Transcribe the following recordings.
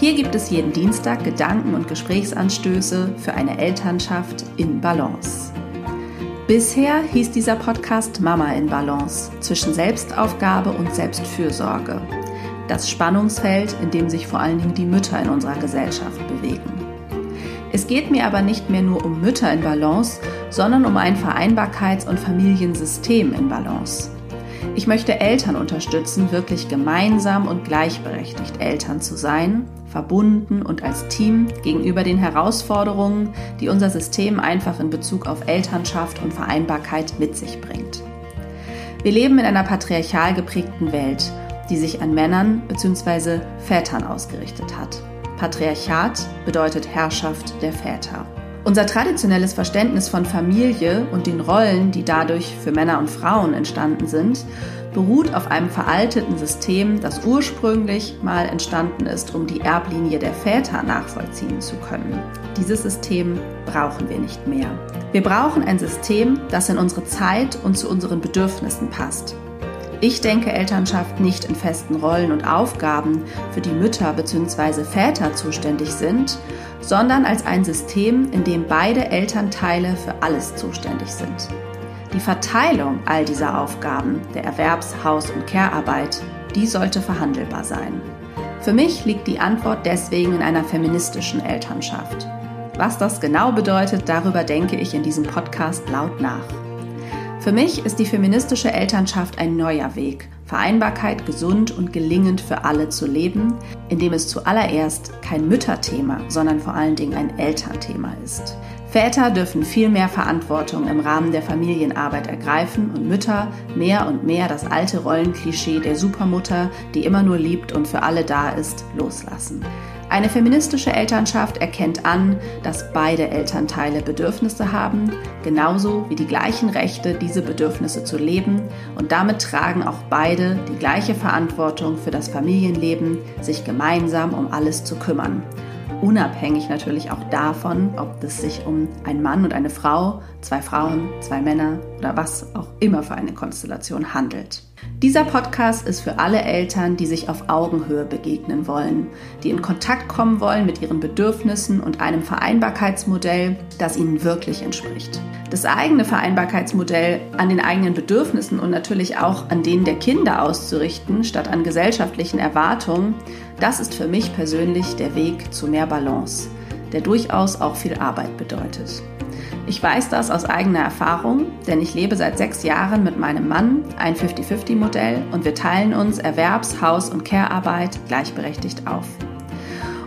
Hier gibt es jeden Dienstag Gedanken und Gesprächsanstöße für eine Elternschaft in Balance. Bisher hieß dieser Podcast Mama in Balance zwischen Selbstaufgabe und Selbstfürsorge. Das Spannungsfeld, in dem sich vor allen Dingen die Mütter in unserer Gesellschaft bewegen. Es geht mir aber nicht mehr nur um Mütter in Balance, sondern um ein Vereinbarkeits- und Familiensystem in Balance. Ich möchte Eltern unterstützen, wirklich gemeinsam und gleichberechtigt Eltern zu sein verbunden und als Team gegenüber den Herausforderungen, die unser System einfach in Bezug auf Elternschaft und Vereinbarkeit mit sich bringt. Wir leben in einer patriarchal geprägten Welt, die sich an Männern bzw. Vätern ausgerichtet hat. Patriarchat bedeutet Herrschaft der Väter. Unser traditionelles Verständnis von Familie und den Rollen, die dadurch für Männer und Frauen entstanden sind, beruht auf einem veralteten System, das ursprünglich mal entstanden ist, um die Erblinie der Väter nachvollziehen zu können. Dieses System brauchen wir nicht mehr. Wir brauchen ein System, das in unsere Zeit und zu unseren Bedürfnissen passt. Ich denke Elternschaft nicht in festen Rollen und Aufgaben, für die Mütter bzw. Väter zuständig sind, sondern als ein System, in dem beide Elternteile für alles zuständig sind. Die Verteilung all dieser Aufgaben, der Erwerbs-, Haus- und Care-Arbeit, die sollte verhandelbar sein. Für mich liegt die Antwort deswegen in einer feministischen Elternschaft. Was das genau bedeutet, darüber denke ich in diesem Podcast laut nach. Für mich ist die feministische Elternschaft ein neuer Weg, Vereinbarkeit gesund und gelingend für alle zu leben, indem es zuallererst kein Mütterthema, sondern vor allen Dingen ein Elternthema ist. Väter dürfen viel mehr Verantwortung im Rahmen der Familienarbeit ergreifen und Mütter mehr und mehr das alte Rollenklischee der Supermutter, die immer nur liebt und für alle da ist, loslassen. Eine feministische Elternschaft erkennt an, dass beide Elternteile Bedürfnisse haben, genauso wie die gleichen Rechte, diese Bedürfnisse zu leben und damit tragen auch beide die gleiche Verantwortung für das Familienleben, sich gemeinsam um alles zu kümmern unabhängig natürlich auch davon, ob es sich um einen Mann und eine Frau, zwei Frauen, zwei Männer oder was auch immer für eine Konstellation handelt. Dieser Podcast ist für alle Eltern, die sich auf Augenhöhe begegnen wollen, die in Kontakt kommen wollen mit ihren Bedürfnissen und einem Vereinbarkeitsmodell, das ihnen wirklich entspricht. Das eigene Vereinbarkeitsmodell an den eigenen Bedürfnissen und natürlich auch an denen der Kinder auszurichten, statt an gesellschaftlichen Erwartungen, das ist für mich persönlich der Weg zu mehr Balance, der durchaus auch viel Arbeit bedeutet. Ich weiß das aus eigener Erfahrung, denn ich lebe seit sechs Jahren mit meinem Mann ein 50-50-Modell und wir teilen uns Erwerbs-, Haus- und Care-Arbeit gleichberechtigt auf.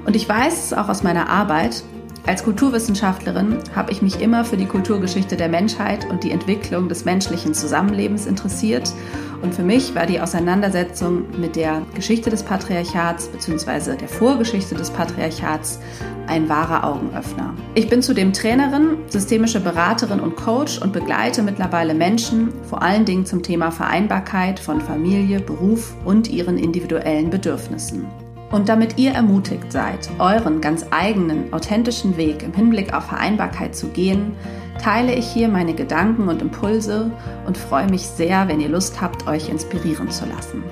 Und ich weiß es auch aus meiner Arbeit, als Kulturwissenschaftlerin habe ich mich immer für die Kulturgeschichte der Menschheit und die Entwicklung des menschlichen Zusammenlebens interessiert und für mich war die Auseinandersetzung mit der Geschichte des Patriarchats bzw. der Vorgeschichte des Patriarchats ein wahrer Augenöffner. Ich bin zudem Trainerin, systemische Beraterin und Coach und begleite mittlerweile Menschen vor allen Dingen zum Thema Vereinbarkeit von Familie, Beruf und ihren individuellen Bedürfnissen. Und damit ihr ermutigt seid, euren ganz eigenen, authentischen Weg im Hinblick auf Vereinbarkeit zu gehen, teile ich hier meine Gedanken und Impulse und freue mich sehr, wenn ihr Lust habt, euch inspirieren zu lassen.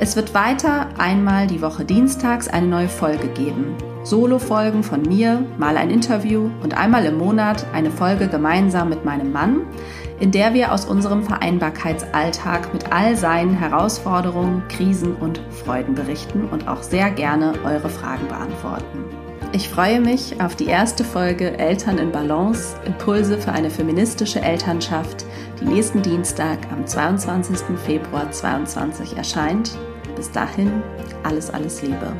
Es wird weiter einmal die Woche dienstags eine neue Folge geben. Solo-Folgen von mir, mal ein Interview und einmal im Monat eine Folge gemeinsam mit meinem Mann, in der wir aus unserem Vereinbarkeitsalltag mit all seinen Herausforderungen, Krisen und Freuden berichten und auch sehr gerne eure Fragen beantworten. Ich freue mich auf die erste Folge Eltern in Balance, Impulse für eine feministische Elternschaft, die nächsten Dienstag am 22. Februar 2022 erscheint. Bis dahin, alles, alles Liebe.